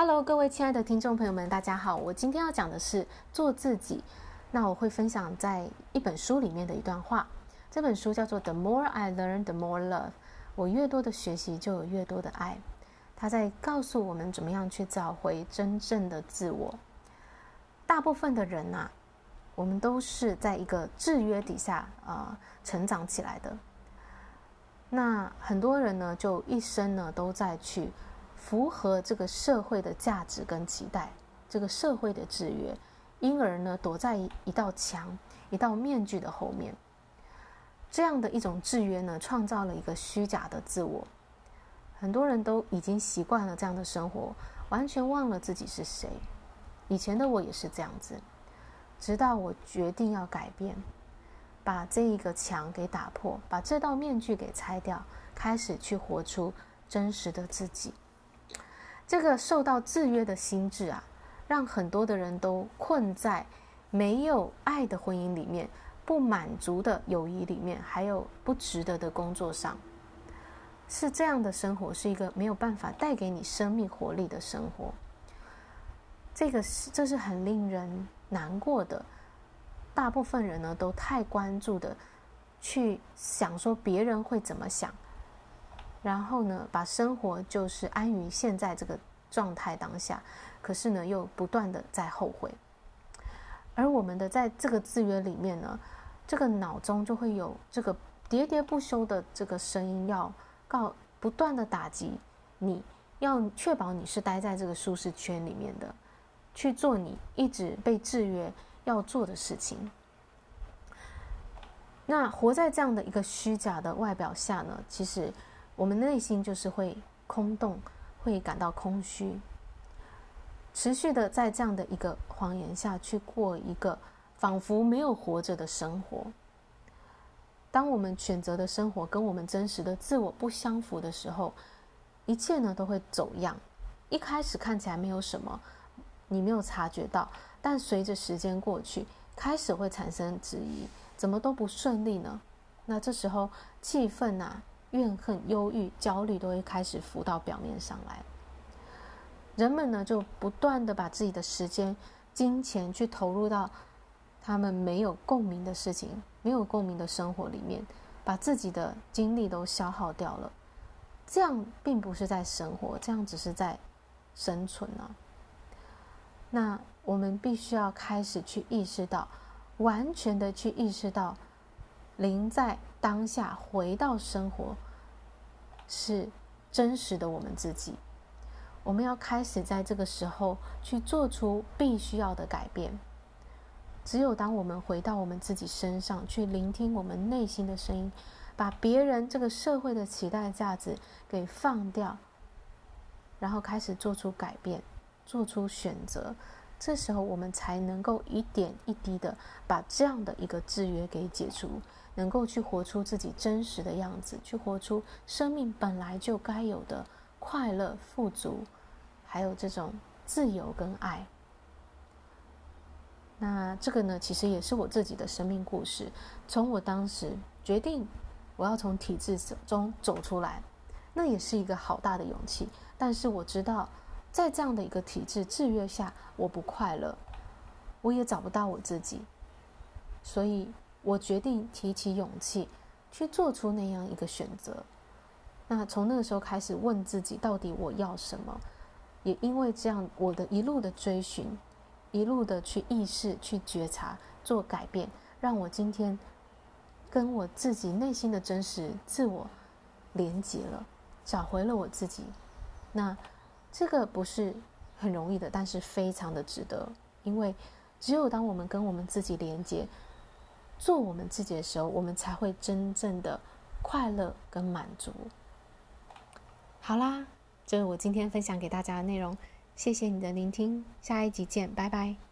Hello，各位亲爱的听众朋友们，大家好。我今天要讲的是做自己。那我会分享在一本书里面的一段话。这本书叫做《The More I Learn, The More Love》。我越多的学习，就有越多的爱。他在告诉我们怎么样去找回真正的自我。大部分的人呐、我们都是在一个制约底下啊、成长起来的。那很多人呢，就一生呢都在去。符合这个社会的价值跟期待，这个社会的制约，因而呢躲在一道墙、一道面具的后面。这样的一种制约呢，创造了一个虚假的自我。很多人都已经习惯了这样的生活，完全忘了自己是谁。以前的我也是这样子，直到我决定要改变，把这一个墙给打破，把这道面具给拆掉，开始去活出真实的自己。这个受到制约的心智啊，让很多的人都困在没有爱的婚姻里面，不满足的友谊里面，还有不值得的工作上。是这样的生活，是一个没有办法带给你生命活力的生活。这个是，这是很令人难过的。大部分人呢，都太关注的去想说别人会怎么想。然后呢，把生活就是安于现在这个状态当下，可是呢，又不断的在后悔。而我们的在这个制约里面呢，这个脑中就会有这个喋喋不休的这个声音，要告不断的打击你，要确保你是待在这个舒适圈里面的，去做你一直被制约要做的事情。那活在这样的一个虚假的外表下呢，其实。我们内心就是会空洞，会感到空虚，持续的在这样的一个谎言下去过一个仿佛没有活着的生活。当我们选择的生活跟我们真实的自我不相符的时候，一切呢都会走样。一开始看起来没有什么，你没有察觉到，但随着时间过去，开始会产生质疑，怎么都不顺利呢？那这时候气愤啊。怨恨、忧郁、焦虑都会开始浮到表面上来。人们呢，就不断的把自己的时间、金钱去投入到他们没有共鸣的事情、没有共鸣的生活里面，把自己的精力都消耗掉了。这样并不是在生活，这样只是在生存啊。那我们必须要开始去意识到，完全的去意识到，临在。当下回到生活，是真实的我们自己。我们要开始在这个时候去做出必须要的改变。只有当我们回到我们自己身上，去聆听我们内心的声音，把别人这个社会的期待价值给放掉，然后开始做出改变，做出选择。这时候，我们才能够一点一滴的把这样的一个制约给解除。能够去活出自己真实的样子，去活出生命本来就该有的快乐、富足，还有这种自由跟爱。那这个呢，其实也是我自己的生命故事。从我当时决定我要从体制中走出来，那也是一个好大的勇气。但是我知道，在这样的一个体制制约下，我不快乐，我也找不到我自己，所以。我决定提起勇气，去做出那样一个选择。那从那个时候开始问自己，到底我要什么？也因为这样，我的一路的追寻，一路的去意识、去觉察、做改变，让我今天跟我自己内心的真实自我连接了，找回了我自己。那这个不是很容易的，但是非常的值得，因为只有当我们跟我们自己连接。做我们自己的时候，我们才会真正的快乐跟满足。好啦，这是我今天分享给大家的内容，谢谢你的聆听，下一集见，拜拜。